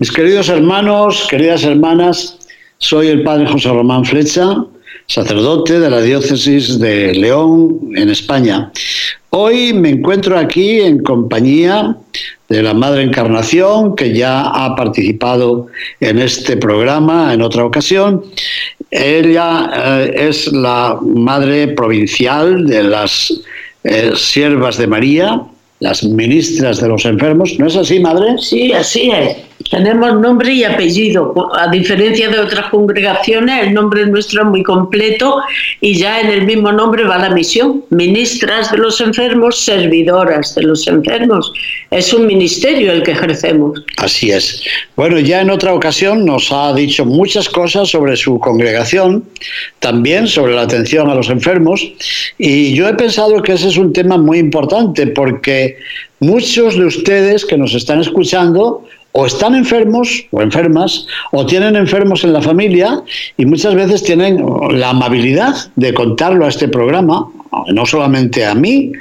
Mis queridos hermanos, queridas hermanas, soy el padre José Román Flecha, sacerdote de la diócesis de León, en España. Hoy me encuentro aquí en compañía de la Madre Encarnación, que ya ha participado en este programa en otra ocasión. Ella eh, es la Madre Provincial de las eh, Siervas de María, las ministras de los enfermos. ¿No es así, Madre? Sí, así es. Tenemos nombre y apellido. A diferencia de otras congregaciones, el nombre nuestro es muy completo y ya en el mismo nombre va la misión. Ministras de los enfermos, servidoras de los enfermos. Es un ministerio el que ejercemos. Así es. Bueno, ya en otra ocasión nos ha dicho muchas cosas sobre su congregación, también sobre la atención a los enfermos, y yo he pensado que ese es un tema muy importante porque muchos de ustedes que nos están escuchando o están enfermos o enfermas o tienen enfermos en la familia y muchas veces tienen la amabilidad de contarlo a este programa, no solamente a mí,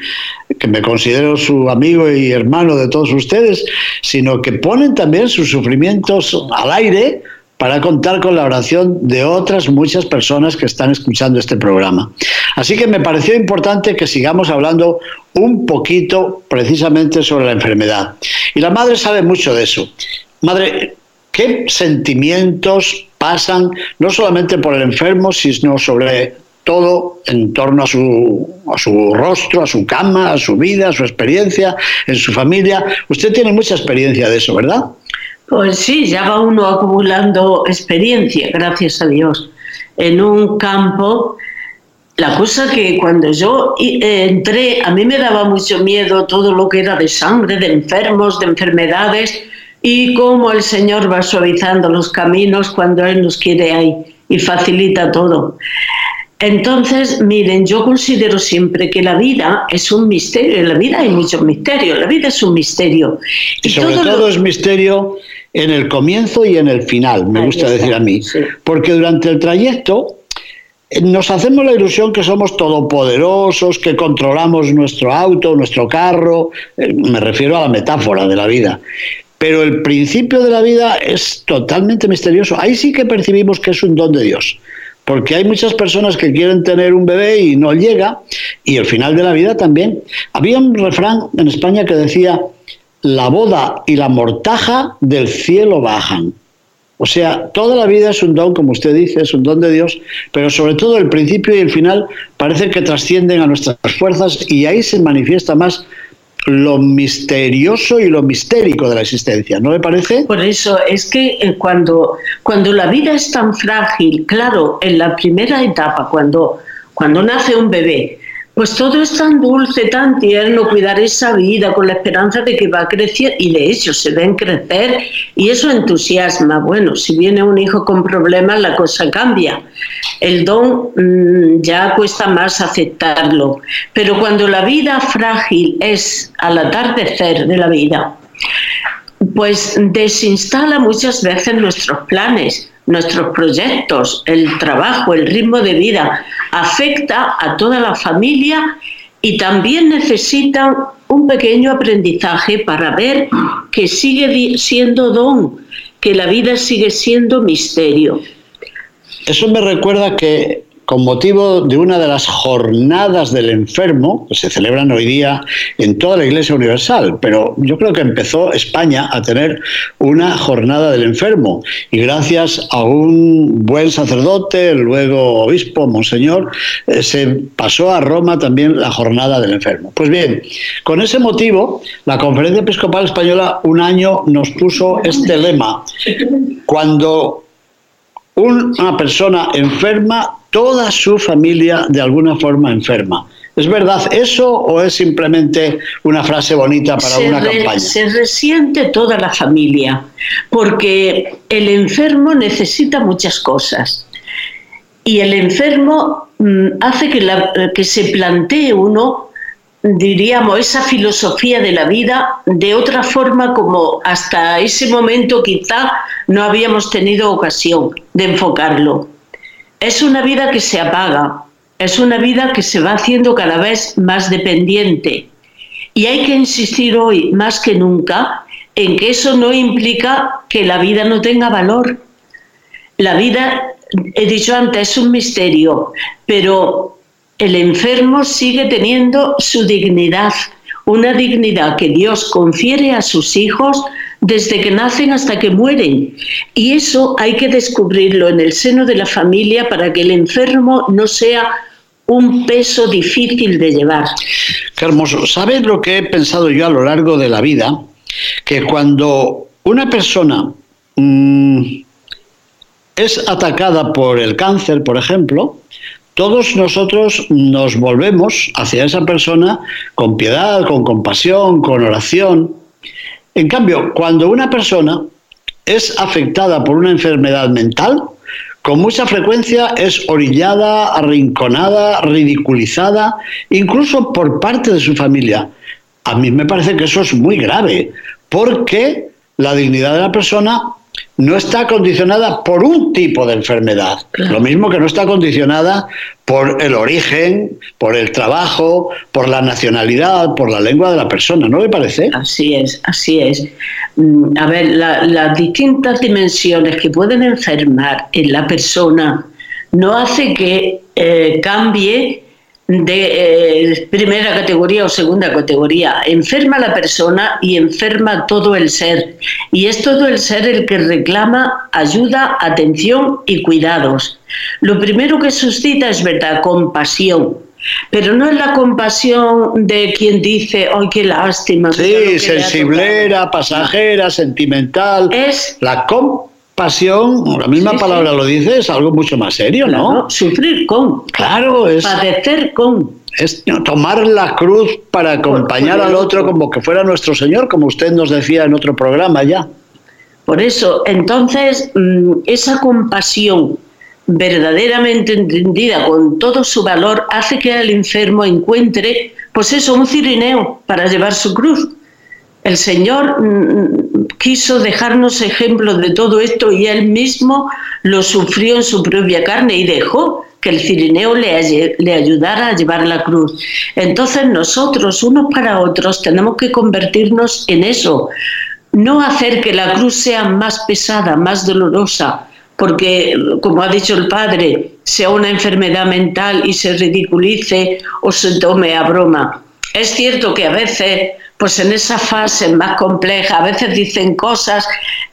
que me considero su amigo y hermano de todos ustedes, sino que ponen también sus sufrimientos al aire para contar con la oración de otras muchas personas que están escuchando este programa. Así que me pareció importante que sigamos hablando un poquito precisamente sobre la enfermedad. Y la madre sabe mucho de eso. Madre, ¿qué sentimientos pasan no solamente por el enfermo, sino sobre todo en torno a su, a su rostro, a su cama, a su vida, a su experiencia, en su familia? Usted tiene mucha experiencia de eso, ¿verdad? Pues sí, ya va uno acumulando experiencia, gracias a Dios, en un campo. La cosa que cuando yo eh, entré, a mí me daba mucho miedo todo lo que era de sangre, de enfermos, de enfermedades, y cómo el Señor va suavizando los caminos cuando Él nos quiere ahí y facilita todo. Entonces, miren, yo considero siempre que la vida es un misterio, en la vida hay muchos misterios, la vida es un misterio. Y, sobre todo, es misterio en el comienzo y en el final, me gusta decir a mí. Porque durante el trayecto nos hacemos la ilusión que somos todopoderosos, que controlamos nuestro auto, nuestro carro, eh, me refiero a la metáfora de la vida. Pero el principio de la vida es totalmente misterioso. Ahí sí que percibimos que es un don de Dios. Porque hay muchas personas que quieren tener un bebé y no llega, y el final de la vida también. Había un refrán en España que decía, la boda y la mortaja del cielo bajan. O sea, toda la vida es un don, como usted dice, es un don de Dios, pero sobre todo el principio y el final parece que trascienden a nuestras fuerzas y ahí se manifiesta más lo misterioso y lo mistérico de la existencia, ¿no le parece? Por eso es que eh, cuando, cuando la vida es tan frágil, claro, en la primera etapa, cuando, cuando nace un bebé, pues todo es tan dulce, tan tierno, cuidar esa vida con la esperanza de que va a crecer y de hecho se ven crecer y eso entusiasma. Bueno, si viene un hijo con problemas la cosa cambia. El don mm, ya cuesta más aceptarlo. Pero cuando la vida frágil es al atardecer de la vida, pues desinstala muchas veces nuestros planes, nuestros proyectos, el trabajo, el ritmo de vida, afecta a toda la familia y también necesitan un pequeño aprendizaje para ver que sigue siendo don, que la vida sigue siendo misterio. Eso me recuerda que con motivo de una de las jornadas del enfermo, que se celebran hoy día en toda la Iglesia Universal, pero yo creo que empezó España a tener una jornada del enfermo. Y gracias a un buen sacerdote, luego obispo, monseñor, eh, se pasó a Roma también la jornada del enfermo. Pues bien, con ese motivo, la Conferencia Episcopal Española un año nos puso este lema, cuando una persona enferma, toda su familia de alguna forma enferma. ¿Es verdad eso o es simplemente una frase bonita para una campaña? Se resiente toda la familia, porque el enfermo necesita muchas cosas. Y el enfermo mm, hace que, que se plantee uno diríamos, esa filosofía de la vida de otra forma como hasta ese momento quizá no habíamos tenido ocasión de enfocarlo. Es una vida que se apaga, es una vida que se va haciendo cada vez más dependiente. Y hay que insistir hoy más que nunca en que eso no implica que la vida no tenga valor. La vida, he dicho antes, es un misterio, pero el enfermo sigue teniendo su dignidad, una dignidad que Dios confiere a sus hijos desde que nacen hasta que mueren. Y eso hay que descubrirlo en el seno de la familia para que el enfermo no sea un peso difícil de llevar. Qué hermoso. ¿Sabes lo que he pensado yo a lo largo de la vida? Que cuando una persona mm, es atacada por el cáncer, por ejemplo, todos nosotros nos volvemos hacia esa persona con piedad, con compasión, con oración. En cambio, cuando una persona es afectada por una enfermedad mental, con mucha frecuencia es orillada, arrinconada, ridiculizada, incluso por parte de su familia. A mí me parece que eso es muy grave, porque la dignidad de la persona no está condicionada por un tipo de enfermedad, lo mismo que no está condicionada por el origen, por el trabajo, por la nacionalidad, por la lengua de la persona, ¿no le parece? Así es, así es. Mm, a ver, las distintas dimensiones que pueden enfermar en la persona no hace que eh, cambie de eh, primera categoría o segunda categoría. Enferma la persona y enferma todo el ser. Y es todo el ser el que reclama ayuda, atención y cuidados. Lo primero que suscita es verdad, compasión. Pero no es la compasión de quien dice, ¡ay, qué lástima! Sí, sensiblera, pasajera, sentimental. Es la compasión pasión, la misma palabra lo dice, es algo mucho más serio, ¿no? Sufrir con. Claro, es. Padecer con. Es tomar la cruz para acompañar al otro como que fuera nuestro Señor, como usted nos decía en otro programa ya. Por eso, entonces, mm, esa compasión verdaderamente entendida con todo su valor hace que el enfermo encuentre, pues eso, un cirineo para llevar su cruz el Señor mm, quiso dejarnos ejemplo de todo esto y Él mismo lo sufrió en su propia carne y dejó que el cirineo le, le ayudara a llevar la cruz. Entonces nosotros, unos para otros, tenemos que convertirnos en eso, no hacer que la cruz sea más pesada, más dolorosa, porque, como ha dicho el padre, sea una enfermedad mental y se ridiculice o se tome a broma. Es cierto que a veces pues en esa fase más compleja a veces dicen cosas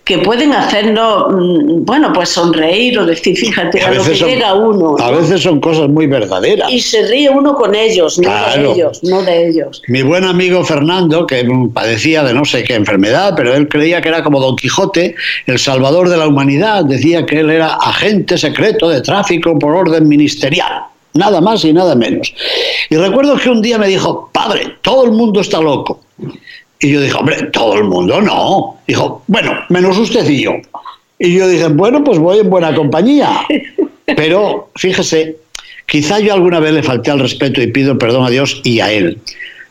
que pueden hacernos, mm, bueno, pues sonreír o decir, fíjate, a, lo que llega uno. A veces son cosas muy verdaderas. Y se ríe uno con ellos, no de ellos, no de ellos. Mi buen amigo Fernando, que padecía de no sé qué enfermedad, pero él creía que era como Don Quijote, el salvador de la humanidad, decía que él era agente secreto de tráfico por orden ministerial nada más y nada menos. Y recuerdo que un día me dijo, padre, todo el mundo está loco. Y yo dije, hombre, todo el mundo no. Dijo, bueno, menos usted y yo. Y yo dije, bueno, pues voy en buena compañía. Pero fíjese, quizá yo alguna vez le falté al respeto y pido perdón a Dios y a él.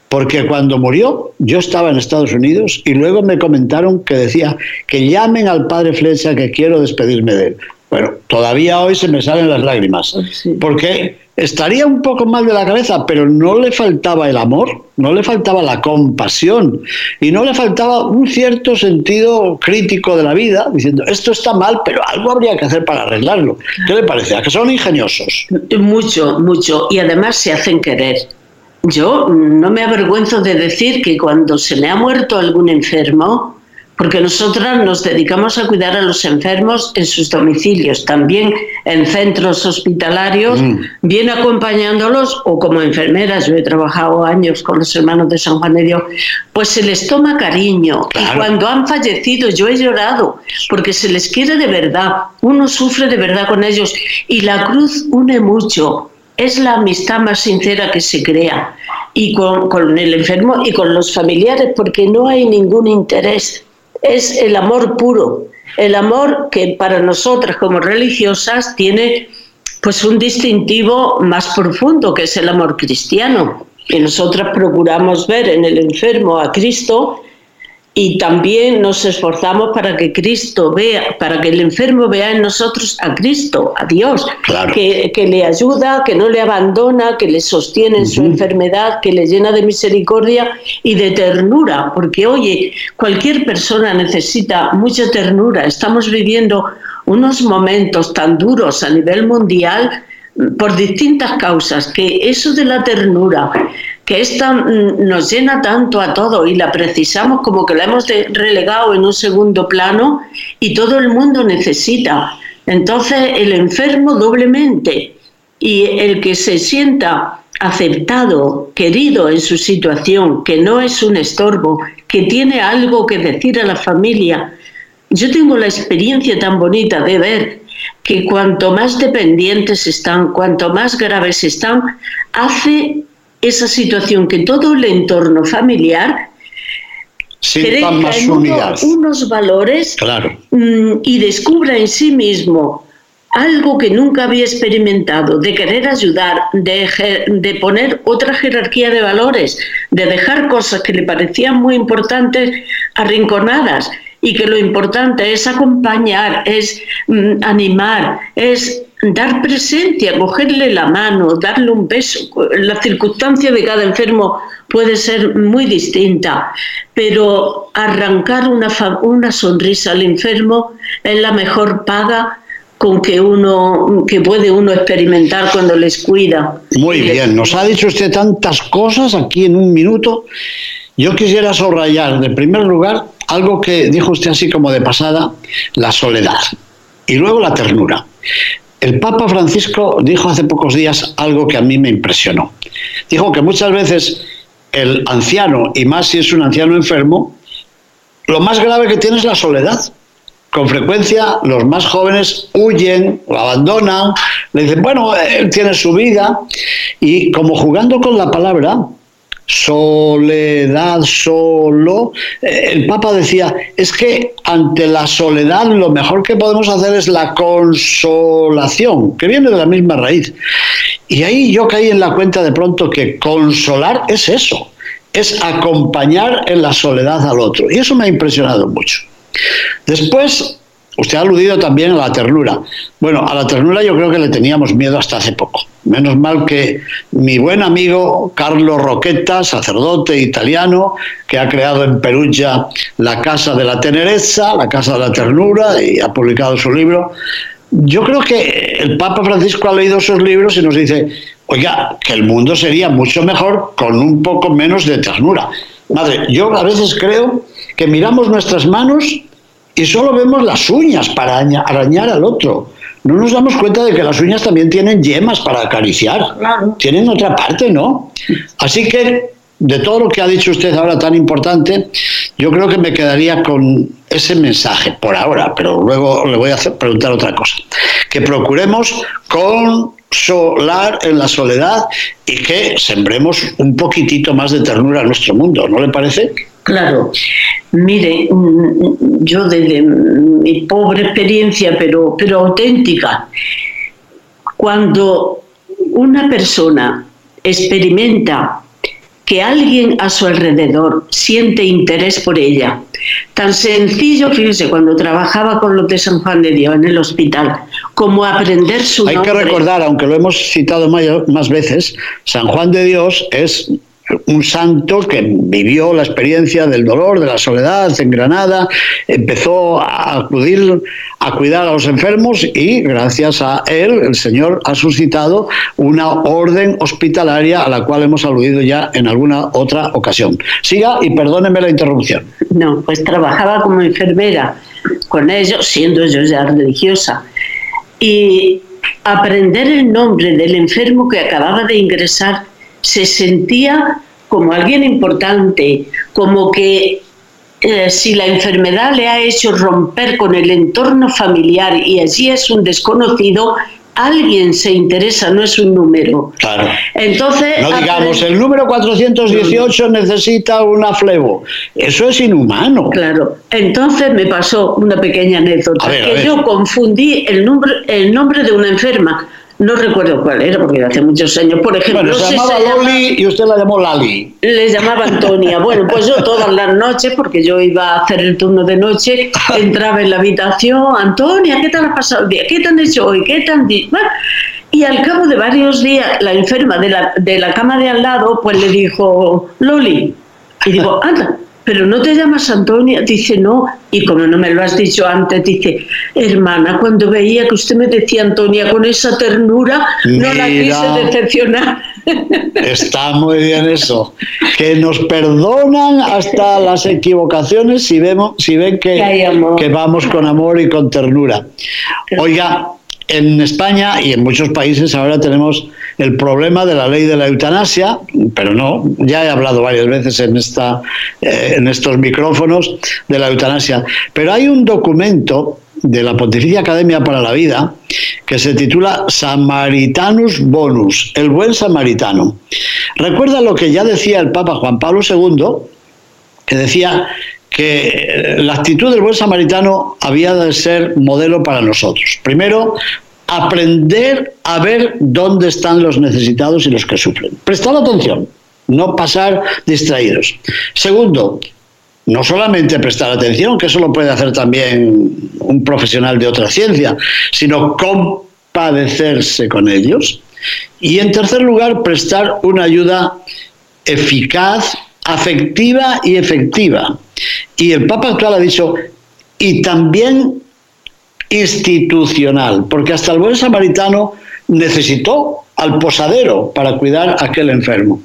Porque cuando murió, yo estaba en Estados Unidos y luego me comentaron que decía que llamen al padre Flecha que quiero despedirme de él. Bueno, todavía hoy se me salen las lágrimas. Porque estaría un poco mal de la cabeza, pero no le faltaba el amor, no le faltaba la compasión y no le faltaba un cierto sentido crítico de la vida, diciendo, esto está mal, pero algo habría que hacer para arreglarlo. ¿Qué le parece? ¿A que son ingeniosos? Mucho, mucho. Y además se hacen querer. Yo no me avergüenzo de decir que cuando se me ha muerto algún enfermo, porque nosotras nos dedicamos a cuidar a los enfermos en sus domicilios, también en centros hospitalarios, mm. bien acompañándolos o como enfermeras. Yo he trabajado años con los hermanos de San Juan de Dios, pues se les toma cariño. Y cuando han fallecido, yo he llorado, porque se les quiere de verdad, uno sufre de verdad con ellos y la cruz une mucho. es la amistad más sincera que se crea y con, con, el enfermo y con los familiares porque no hay ningún interés. Es el amor puro, el amor que para nosotras como religiosas tiene pues un distintivo más profundo que es el amor cristiano. Y nosotras procuramos ver en el enfermo a Cristo y también nos esforzamos para que Cristo vea, para que el enfermo vea en nosotros a Cristo, a Dios, que, le ayuda, que no le abandona, que le sostiene en su enfermedad, que le llena de misericordia y de ternura, porque oye, cualquier persona necesita mucha ternura. Estamos viviendo unos momentos tan duros a nivel mundial por distintas causas, que eso de la ternura, que esta mm, nos llena tanto a todo y la precisamos como que la hemos relegado en un segundo plano y todo el mundo necesita. Entonces el enfermo doblemente y el que se sienta aceptado, querido en su situación, que no es un estorbo, que tiene algo que decir a la familia. Yo tengo la experiencia tan bonita de ver que cuanto más dependientes están, cuanto más graves están, hace esa situación que todo el entorno familiar crezca en unos valores mm, y descubra en sí mismo algo que nunca había experimentado, de querer ayudar, de, de, poner otra jerarquía de valores, de dejar cosas que le parecían muy importantes arrinconadas y que lo importante es acompañar, es mm, animar, es dar presencia, cogerle la mano, darle un beso. La circunstancia de cada enfermo puede ser muy distinta, pero arrancar una, una sonrisa al enfermo es la mejor paga con que uno que puede uno experimentar cuando les cuida. Muy bien, nos ha dicho usted tantas cosas aquí en un minuto. Yo quisiera subrayar, en primer lugar, algo que dijo usted así como de pasada, la soledad y luego la ternura. El Papa Francisco dijo hace pocos días algo que a mí me impresionó. Dijo que muchas veces el anciano, y más si es un anciano enfermo, lo más grave que tiene es la soledad. Con frecuencia los más jóvenes huyen, lo abandonan, le dicen, bueno, él tiene su vida, y como jugando con la palabra, soledad, solo. Eh, el Papa decía, es que ante la soledad lo mejor que podemos hacer es la consolación, que viene de la misma raíz. Y ahí yo caí en la cuenta de pronto que consolar es eso, es acompañar en la soledad al otro. Y eso me ha impresionado mucho. Después, Usted ha aludido también a la ternura. Bueno, a la ternura yo creo que le teníamos miedo hasta hace poco. Menos mal que mi buen amigo Carlos Roqueta, sacerdote italiano, que ha creado en Perugia la Casa de la Tenereza, la Casa de la Ternura, y ha publicado su libro. Yo creo que el Papa Francisco ha leído esos libros y nos dice, oiga, que el mundo sería mucho mejor con un poco menos de ternura. Madre, yo a veces creo que miramos nuestras manos y solo vemos las uñas para arañar al otro. No nos damos cuenta de que las uñas también tienen yemas para acariciar. Tienen otra parte, ¿no? Así que, de todo lo que ha dicho usted ahora tan importante, yo creo que me quedaría con ese mensaje por ahora, pero luego le voy a hacer, preguntar otra cosa. Que procuremos consolar en la soledad y que sembremos un poquitito más de ternura a nuestro mundo, ¿no le parece? Claro, mire, mm, yo desde mi pobre experiencia, pero, pero auténtica, cuando una persona experimenta que alguien a su alrededor siente interés por ella. Tan sencillo, fíjese, cuando trabajaba con los de San Juan de Dios en el hospital, como aprender su Hay que recordar, aunque lo hemos citado más veces, San Juan de Dios es un santo que vivió la experiencia del dolor, de la soledad en Granada, empezó a acudir a cuidar a los enfermos y gracias a él el Señor ha suscitado una orden hospitalaria a la cual hemos aludido ya en alguna otra ocasión. Siga y perdóneme la interrupción. No, pues trabajaba como enfermera con ellos, siendo yo ya religiosa. Y aprender el nombre del enfermo que acababa de ingresar se sentía como alguien importante, como que eh, si la enfermedad le ha hecho romper con el entorno familiar y allí es un desconocido, alguien se interesa, no es un número. Claro. Entonces, no digamos, el número 418 necesita una flevo. Eso es inhumano. Claro. Entonces me pasó una pequeña anécdota, que yo confundí el nombre, el nombre de una enferma no recuerdo cuál era, porque hace muchos años. Por ejemplo, bueno, se llamaba Loli y usted la llamó Lali. Le llamaba Antonia. Bueno, pues yo todas las noches, porque yo iba a hacer el turno de noche, entraba en la habitación, Antonia, ¿qué tal ha pasado el día? ¿Qué te han hecho hoy? ¿Qué te han dicho? y al cabo de varios días, la enferma de la, de la cama de al lado, pues le dijo, Loli. Y digo, anda, pero no te llamas Antonia, dice no, y como no me lo has dicho antes, dice, hermana, cuando veía que usted me decía Antonia con esa ternura, no la quise decepcionar. Está muy bien eso, que nos perdonan hasta las equivocaciones si vemos, si ven que, que vamos con amor y con ternura. Oiga, en España y en muchos países ahora tenemos el problema de la ley de la eutanasia, pero no, ya he hablado varias veces en, esta, eh, en estos micrófonos de la eutanasia, pero hay un documento de la Pontificia Academia para la Vida que se titula Samaritanus Bonus, el buen samaritano. Recuerda lo que ya decía el Papa Juan Pablo II, que decía que la actitud del buen samaritano había de ser modelo para nosotros. Primero, aprender a ver dónde están los necesitados y los que sufren. Prestar atención, no pasar distraídos. Segundo, no solamente prestar atención, que eso lo puede hacer también un profesional de otra ciencia, sino compadecerse con ellos. Y en tercer lugar, prestar una ayuda eficaz, afectiva y efectiva. Y el Papa actual ha dicho, y también institucional, porque hasta el buen samaritano necesitó al posadero para cuidar a aquel enfermo.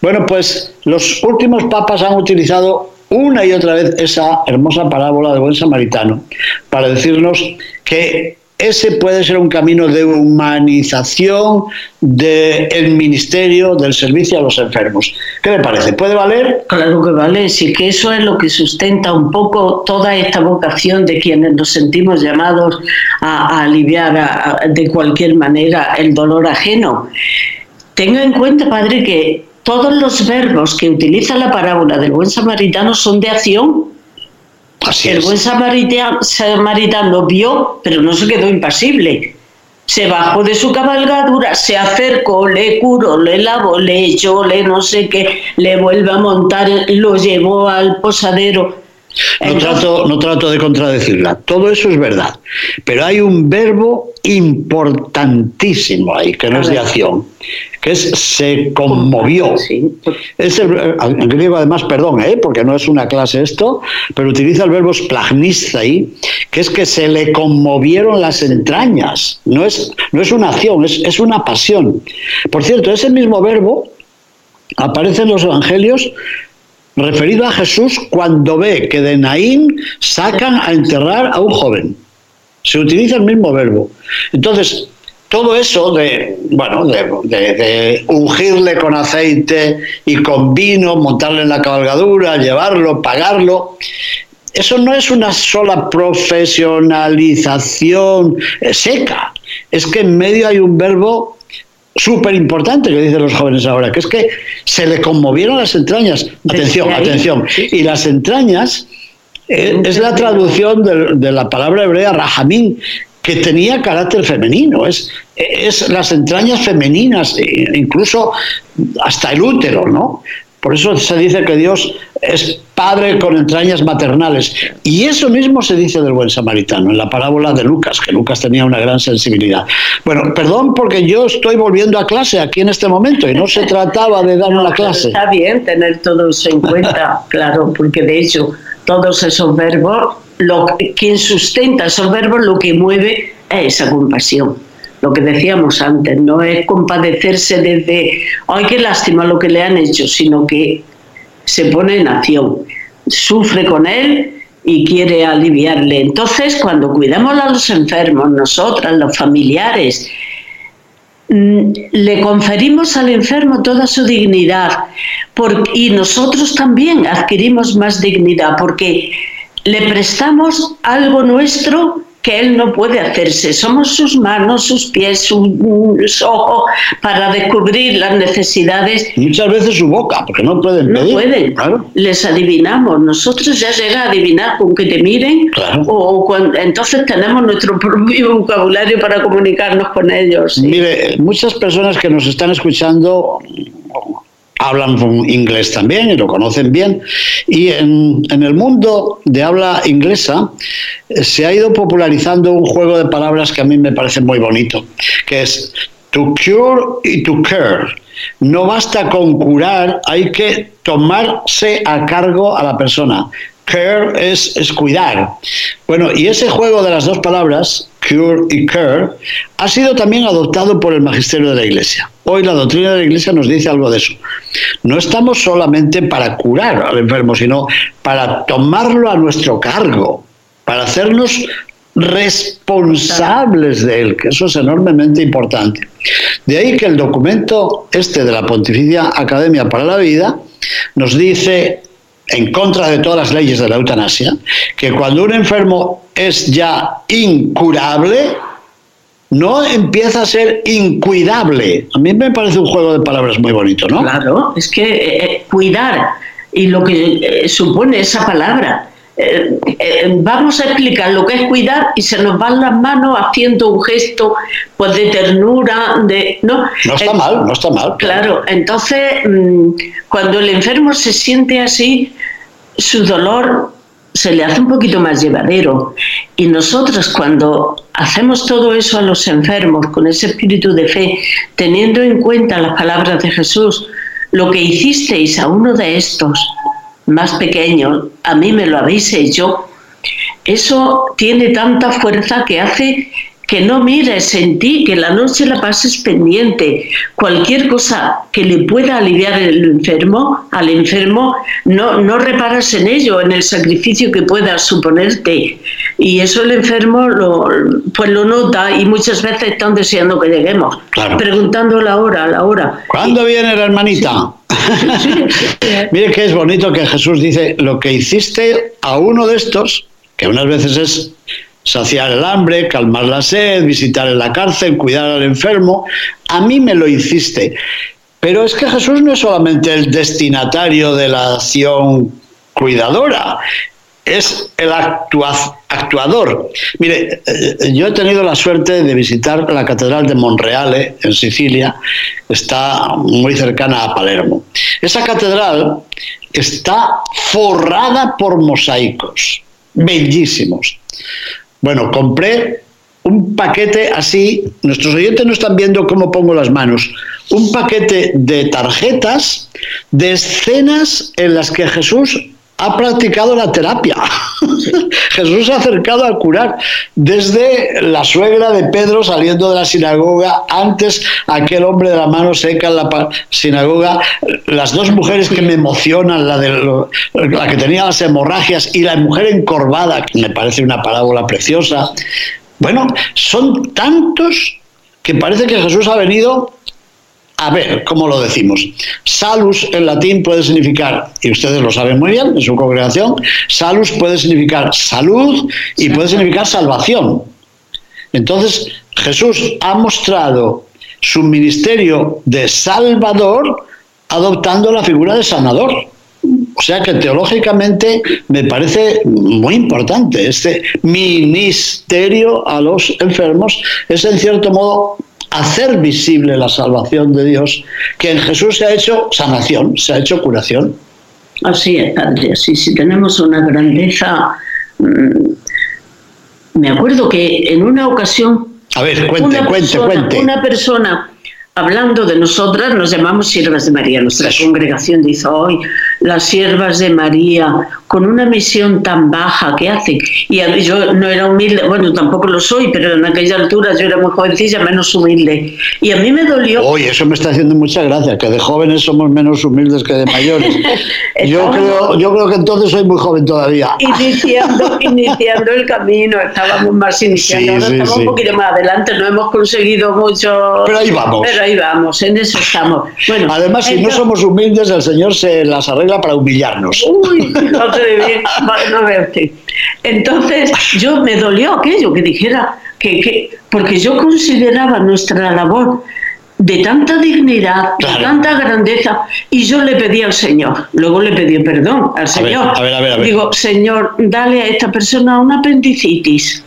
Bueno, pues los últimos papas han utilizado una y otra vez esa hermosa parábola del buen samaritano para decirnos que ese puede ser un camino de humanización del ministerio, del servicio a los enfermos. ¿Qué le parece? ¿Puede valer? Claro que vale, sí que eso es lo que sustenta un poco toda esta vocación de quienes nos sentimos llamados a, aliviar de cualquier manera el dolor ajeno. Tenga en cuenta, padre, que todos los verbos que utiliza la parábola del buen samaritano son de acción el buen samaritano, vio, pero no se quedó impasible. Se bajó de su cabalgadura, se acercó, le curó, le lavó, le echó, le no sé qué, le vuelve a montar, lo llevó al posadero. No, trato, no trato de contradecirla, todo eso es verdad, pero hay un verbo importantísimo ahí, que no es de acción, que es se conmovió. Es en griego además, perdón, ¿eh? porque no es una clase esto, pero utiliza el verbo ahí, que es que se le conmovieron las entrañas. No es, no es una acción, es, es una pasión. Por cierto, ese mismo verbo aparece en los evangelios referido a Jesús cuando ve que de Naín sacan a enterrar a un joven. Se utiliza el mismo verbo. Entonces, todo eso de, bueno, de, ungirle con aceite y con vino, montarle en la cabalgadura, llevarlo, pagarlo, eso no es una sola profesionalización seca. Es que en medio hay un verbo súper importante que dicen los jóvenes ahora, que es que se le conmovieron las entrañas. Atención, atención. Y las entrañas eh, es la traducción de, la palabra hebrea rahamín, que tenía carácter femenino, es, es las entrañas femeninas, e incluso hasta el útero, ¿no? Por eso se dice que Dios es padre con entrañas maternales. Y eso mismo se dice del buen samaritano, en la parábola de Lucas, que Lucas tenía una gran sensibilidad. Bueno, perdón porque yo estoy volviendo a clase aquí en este momento y no se trataba de dar una clase. Está bien tener todo eso en cuenta, claro, porque de hecho todos esos verbos, lo, quien sustenta esos verbos lo que mueve es esa compasión lo que decíamos antes, no es compadecerse desde, ay, qué lástima lo que le han hecho, sino que se pone en acción, sufre con él y quiere aliviarle. Entonces, cuando cuidamos a los enfermos, nosotras, los familiares, mm, le conferimos al enfermo toda su dignidad y nosotros también adquirimos más dignidad porque le prestamos algo nuestro que él no puede hacerse. Somos sus manos, sus pies, sus ojos para descubrir las necesidades. Muchas veces su boca, porque no pueden No pueden. Les adivinamos. Nosotros ya llega a adivinar con que te miren o, cuando, entonces tenemos nuestro propio vocabulario para comunicarnos con ellos. Mire, muchas personas que nos están escuchando hablan inglés también y lo conocen bien. Y en, el mundo de habla inglesa eh, se ha ido popularizando un juego de palabras que a mí me parece muy bonito, que es to cure y to care. No basta con curar, hay que tomarse a cargo a la persona. Care es, es cuidar. Bueno, y ese juego de las dos palabras, cure y care, ha sido también adoptado por el magisterio de la Iglesia. Hoy la doctrina de la Iglesia nos dice algo de eso. No estamos solamente para curar al enfermo, sino para tomarlo a nuestro cargo, para hacernos responsables de él, que eso es enormemente importante. De ahí que el documento este de la Pontificia Academia para la Vida nos dice en contra de todas las leyes de la eutanasia, que cuando un enfermo es ya incurable, no empieza a ser incuidable. A mí me parece un juego de palabras muy bonito, ¿no? Claro, es que eh, eh, cuidar y lo que eh, supone esa palabra. vamos a explicar lo que es cuidar y se nos van las manos haciendo un gesto pues de ternura, de no. No está mal, no está mal. Claro, entonces mm, cuando el enfermo se siente así, su dolor se le hace un poquito más llevadero. Y nosotros cuando hacemos todo eso a los enfermos con ese espíritu de fe, teniendo en cuenta las palabras de Jesús, lo que hicisteis a uno de estos más pequeños, a mí me lo habéis hecho, eso tiene tanta fuerza que hace que no mires en ti, que la noche la pases pendiente. Cualquier cosa que le pueda aliviar el enfermo, al enfermo, no, no reparas en ello, en el sacrificio que pueda suponerte. Y eso el enfermo lo, pues lo nota y muchas veces están deseando que lleguemos, preguntando la hora, la hora. ¿Cuándo viene la hermanita? Mire que es bonito que Jesús dice, lo que hiciste a uno de estos, que unas veces es saciar el hambre, calmar la sed, visitar en la cárcel, cuidar al enfermo. A mí me lo hiciste. Pero es que Jesús no es solamente el destinatario de la acción cuidadora, es el actuador. Mire, eh, yo he tenido la suerte de visitar la Catedral de Monreale, en Sicilia, está muy cercana a Palermo. Esa catedral está forrada por mosaicos, bellísimos. Bueno, compré un paquete así, nuestros oyentes no están viendo cómo pongo las manos, un paquete de tarjetas de escenas en las que Jesús ha practicado la terapia. Jesús se ha acercado a curar desde la suegra de Pedro saliendo de la sinagoga, antes aquel hombre de la mano seca en la sinagoga, las dos mujeres que me emocionan, la, de la que tenía las hemorragias y la mujer encorvada, que me parece una parábola preciosa. Bueno, son tantos que parece que Jesús ha venido a ver, ¿cómo lo decimos? Salus en latín puede significar, y ustedes lo saben muy bien en su congregación, salus puede significar salud y puede significar salvación. Entonces, Jesús ha mostrado su ministerio de salvador adoptando la figura de sanador. O sea que teológicamente me parece muy importante. Este ministerio a los enfermos es en cierto modo hacer visible la salvación de Dios, que en Jesús se ha hecho sanación, se ha hecho curación. Así es, Padre, así si tenemos una grandeza. Mm, me acuerdo que en una ocasión. A ver, cuente, cuente, cuente. Una persona hablando de nosotras, nos llamamos siervas de María. Nuestra congregación dice hoy, las siervas de María, con una misión tan baja que hacen. Y yo no era humilde, bueno, tampoco lo soy, pero en aquella altura yo era muy jovencilla, menos humilde. Y a mí me dolió. Oye, eso me está haciendo mucha gracia, que de jóvenes somos menos humildes que de mayores. yo, creo, yo creo que entonces soy muy joven todavía. Iniciando, iniciando el camino, estábamos más iniciando, ahora estamos un poquito más adelante, no hemos conseguido mucho. Pero ahí vamos ahí vamos, en eso estamos. Bueno, Además, si no somos humildes, el Señor se las arregla para humillarnos. Uy, no te bien, no verte. Entonces yo me dolió aquello que dijera que, que porque yo consideraba nuestra labor de tanta dignidad, de tanta grandeza, y yo le pedí al Señor, luego le pedí perdón al Señor. a ver, a ver, Digo, Señor, dale a esta persona una apendicitis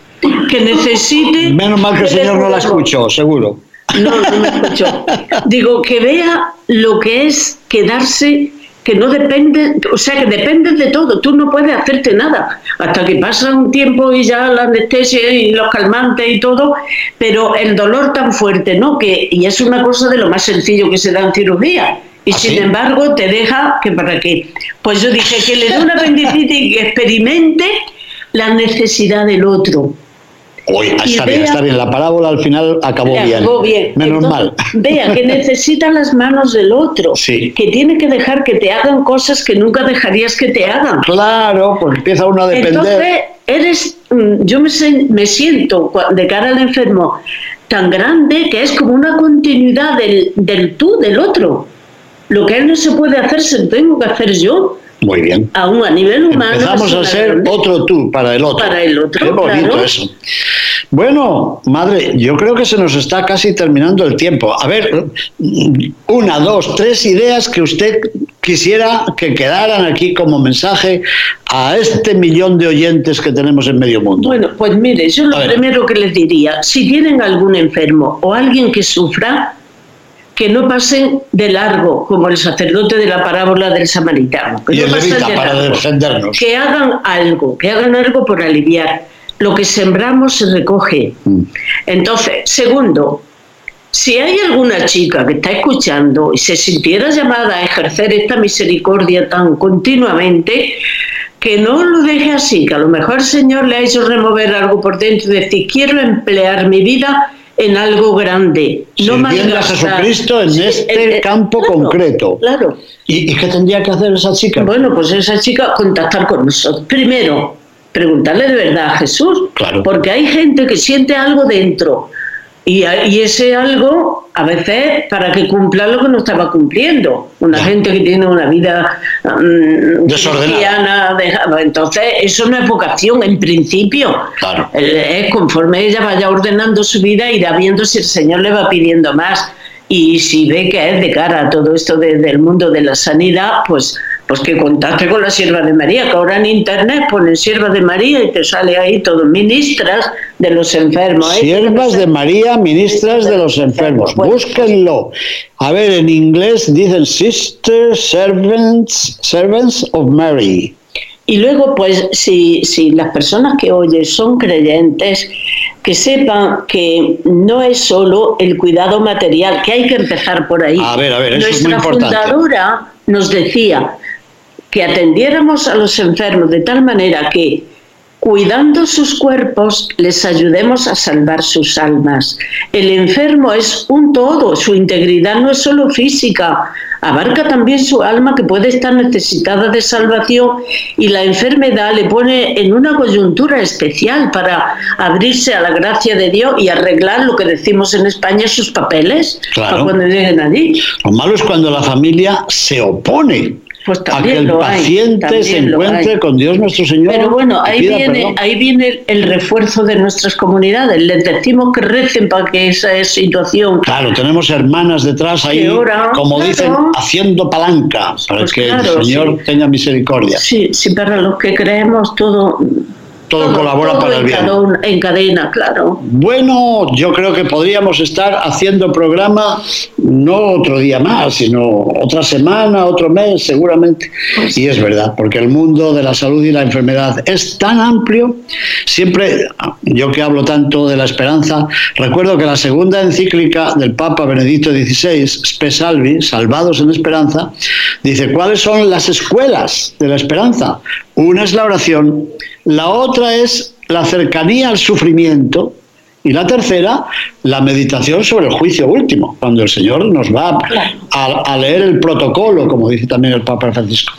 que necesite. Menos mal que el Señor no la escuchó, seguro. No, no me escuchó. Digo, que vea lo que es quedarse que no depende, o sea, que depende de todo, tú no puedes hacerte nada, hasta que pasa un tiempo y ya la anestesia y los calmantes y todo, pero el dolor tan fuerte, ¿no? Que, y es una cosa de lo más sencillo que se da en cirugía. Y ¿Ah, sin embargo te deja que para qué. Pues yo dije que le dé una apendicitis y que experimente la necesidad del otro. Uy, está bien, está bien. La parábola al final acabó bien. bien. Menos mal. Vea que necesita las manos del otro. Sí. Que tiene que dejar que te hagan cosas que nunca dejarías que te hagan. Claro, porque empieza uno a depender. Entonces, eres, mm, yo me, me siento de cara al enfermo tan grande que es como una continuidad del, del tú, del otro. Lo que él no se puede hacer, se lo tengo que hacer yo. Muy bien. Aún a nivel humano. Empezamos a ser otro tú para el otro. Para el otro. Qué bonito claro. eso. Bueno, madre, yo creo que se nos está casi terminando el tiempo. A ver, una, dos, tres ideas que usted quisiera que quedaran aquí como mensaje a este millón de oyentes que tenemos en medio mundo. Bueno, pues mire, yo lo primero que les diría, si tienen algún enfermo o alguien que sufra, que no pasen de largo, como el sacerdote de la parábola del samaritano. Que y no el pasen de para largo. defendernos. Que hagan algo, que hagan algo por aliviar. Lo que sembramos se recoge. Mm. Entonces, segundo, si hay alguna chica que está escuchando y se sintiera llamada a ejercer esta misericordia tan continuamente, que no lo deje así, que a lo mejor el Señor le ha hecho remover algo por dentro y decir, quiero emplear mi vida en algo grande. No Sirviendo a malgastar". Jesucristo en Sí, este campo claro, concreto. Claro. ¿Y, y qué tendría que hacer esa chica? Bueno, pues esa chica contactar con nosotros. Primero, preguntarle de verdad a Jesús. Claro. Porque hay gente que siente algo dentro. Y, y ese algo, a veces, para que cumpla lo que no estaba cumpliendo. Una Ya. gente que tiene una vida mm, Desordenada. deja- entonces, eso no es vocación en principio. Claro. Es conforme ella vaya ordenando su vida, irá viendo si el Señor le va pidiendo más. Y si ve que es de cara a todo esto de- del mundo de la sanidad, pues, pues que contacte con la sierva de María, que ahora en internet ponen sierva de María y te sale ahí todo, ministras de los enfermos. ¿eh? Siervas de María, ministras de los enfermos. Bueno. Búsquenlo. A ver, en inglés dicen Sisters, Servants, Servants of Mary. Y luego, pues, si, si las personas que oyen son creyentes, que sepan que no es solo el cuidado material, que hay que empezar por ahí. A ver, a ver, eso es muy Nuestra importante. fundadora nos decía que atendiéramos a los enfermos de tal manera que, cuidando sus cuerpos, les ayudemos a salvar sus almas. El enfermo es un todo, su integridad no es solo física, abarca también su alma que puede estar necesitada de salvación y la enfermedad le pone en una coyuntura especial para abrirse a la gracia de Dios y arreglar lo que decimos en España sus papeles Claro. para cuando lleguen allí. Lo malo es cuando la familia se opone Pues a que el lo hay, paciente se encuentre con Dios nuestro Señor. Pero bueno, ahí viene, perdón. ahí viene el refuerzo de nuestras comunidades. Les decimos que recen para que esa situación Claro, tenemos hermanas detrás ahí, oran, como claro. dicen, haciendo palanca para Pues que claro, el Señor sí. tenga misericordia. Sí, sí, para los que creemos todo. Todo colabora todo para el bien. En cadena, claro. Bueno, yo creo que podríamos estar haciendo programa no otro día más, sino otra semana, otro mes, seguramente. Y es verdad, porque el mundo de la salud y la enfermedad es tan amplio. Siempre, yo que hablo tanto de la esperanza, recuerdo que la segunda encíclica del Papa Benedicto XVI, Spe Salvi, Salvados en Esperanza, dice, ¿cuáles son las escuelas de la esperanza? Una es la oración, la otra es la cercanía al sufrimiento, y la tercera, la meditación sobre el juicio último, cuando el Señor nos va a, leer el protocolo, como dice también el Papa Francisco.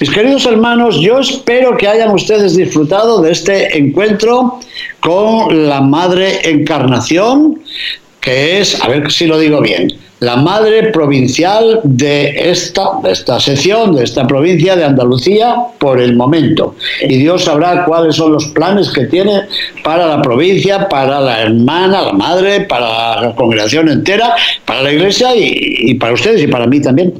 Mis queridos hermanos, yo espero que hayan ustedes disfrutado de este encuentro con la Madre Encarnación, que es, a ver si lo digo bien, la madre provincial de esta, esta sección, de esta provincia de Andalucía por el momento. Y Dios sabrá cuáles son los planes que tiene para la provincia, para la hermana, la madre, para la congregación entera, para la iglesia y para ustedes y para mí también.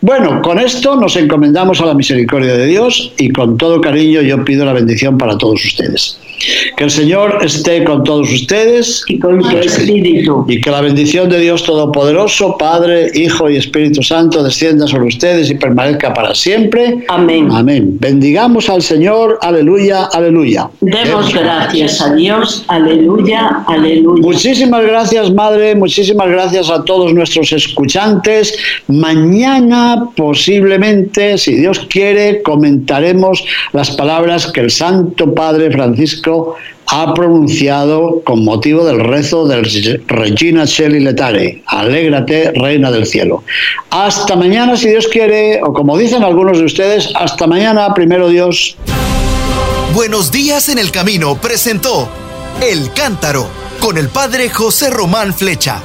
Bueno, con esto nos encomendamos a la misericordia de Dios y con todo cariño yo pido la bendición para todos ustedes. Que el Señor esté con todos ustedes y con tu espíritu. Y que la bendición de Dios Todopoderoso, Padre, Hijo y Espíritu Santo descienda sobre ustedes y permanezca para siempre. Amén. Amén. Bendigamos al Señor. Aleluya, aleluya. Demos gracias a Dios. Aleluya, aleluya. Muchísimas gracias, Madre. Muchísimas gracias a todos nuestros escuchantes. Mañana, posiblemente, si Dios quiere, comentaremos las palabras que el Santo Padre Ha pronunciado con motivo del rezo del Regina Shelley Letare, Alégrate, Reina del Cielo. Hasta mañana, si Dios quiere, o como dicen algunos de ustedes, hasta mañana, primero Dios. Buenos días en el camino presentó El Cántaro con el Padre José Román Flecha.